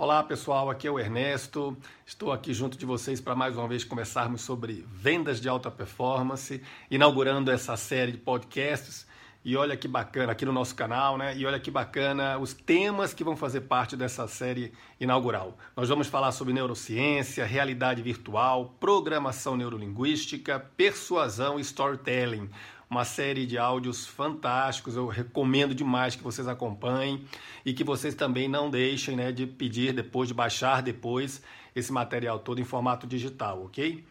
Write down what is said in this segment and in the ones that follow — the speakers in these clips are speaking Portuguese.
Olá pessoal, aqui é o Ernesto. Estou aqui junto de vocês para mais uma vez conversarmos sobre vendas de alta performance, inaugurando essa série de podcasts. E olha que bacana aqui no nosso canal, né? E olha que bacana os temas que vão fazer parte dessa série inaugural. Nós vamos falar sobre neurociência, realidade virtual, programação neurolinguística, persuasão e storytelling uma série de áudios fantásticos. Eu recomendo demais que vocês acompanhem e que vocês também não deixem né, de pedir depois, de baixar depois esse material todo em formato digital, ok?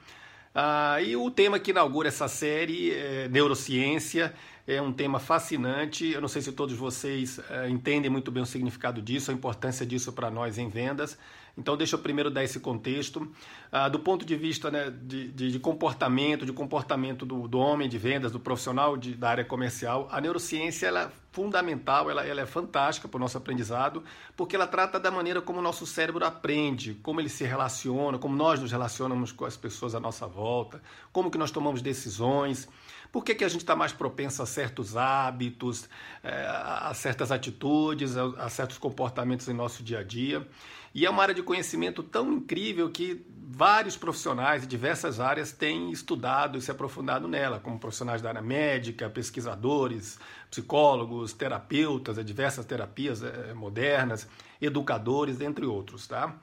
Ah, e o tema que inaugura essa série é neurociência. É um tema fascinante. Eu não sei se todos vocês é, entendem muito bem o significado disso, a importância disso para nós em vendas. Então, deixa eu primeiro dar esse contexto. Ah, do ponto de vista né, de, de, de, comportamento, de comportamento do, do, homem de vendas, do profissional de, da área comercial, a neurociência ela é fundamental, ela, ela é fantástica para o nosso aprendizado, porque ela trata da maneira como o nosso cérebro aprende, como ele se relaciona, como nós nos relacionamos com as pessoas à nossa volta, como que nós tomamos decisões, por que, que a gente está mais propenso a certos hábitos, é, a certas atitudes, a, certos comportamentos em nosso dia a dia. E é uma área de conhecimento tão incrível que vários profissionais de diversas áreas têm estudado e se aprofundado nela, como profissionais da área médica, pesquisadores, psicólogos, terapeutas, diversas terapias eh, modernas, educadores, entre outros, tá?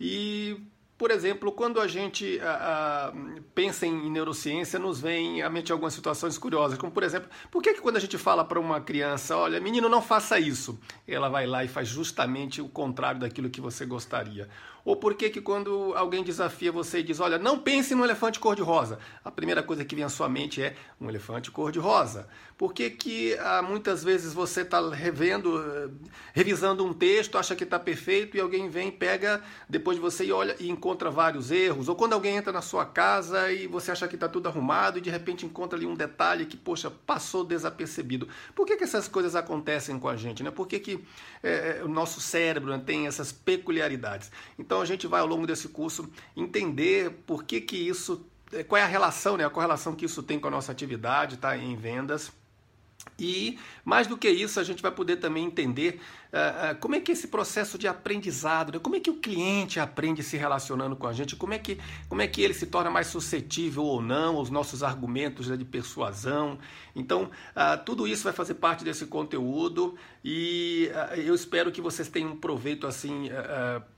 E por exemplo, quando a gente a, a, pensa em neurociência, nos vem à mente algumas situações curiosas, como por exemplo, por que, que quando a gente fala para uma criança, olha, menino, não faça isso, ela vai lá e faz justamente o contrário daquilo que você gostaria? Ou por que, que quando alguém desafia você e diz, olha, não pense no elefante cor-de-rosa, a primeira coisa que vem à sua mente é um elefante cor-de-rosa? Por que, que ah, muitas vezes você está revendo, eh, revisando um texto, acha que está perfeito e alguém vem, pega depois de você e olha e encontra vários erros? Ou quando alguém entra na sua casa e você acha que está tudo arrumado e de repente encontra ali um detalhe que, poxa, passou desapercebido. Por que, que essas coisas acontecem com a gente? Né? Por que, que é, o nosso cérebro né, tem essas peculiaridades? Então a gente vai ao longo desse curso entender por que, que isso, eh, qual é a relação, né, a correlação que isso tem com a nossa atividade tá, em vendas. E mais do que isso, a gente vai poder também entender uh, uh, como é que esse processo de aprendizado, né? como é que o cliente aprende se relacionando com a gente, como é que, como é que ele se torna mais suscetível ou não aos nossos argumentos né, de persuasão. Então, uh, tudo isso vai fazer parte desse conteúdo e eu espero que vocês tenham um proveito assim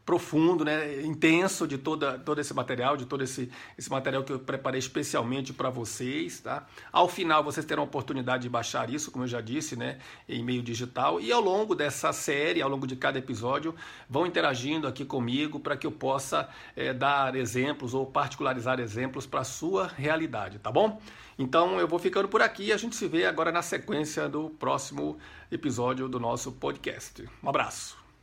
profundo, né, intenso de toda, todo esse material, de todo esse, esse material que eu preparei especialmente para vocês. Tá? Ao final, vocês terão a oportunidade de baixar isso, como eu já disse, né, em meio digital. E ao longo dessa série, ao longo de cada episódio, vão interagindo aqui comigo para que eu possa é, dar exemplos ou particularizar exemplos para a sua realidade, tá bom? Então eu vou ficando por aqui a gente se vê agora na sequência do próximo episódio do nosso podcast. Um abraço.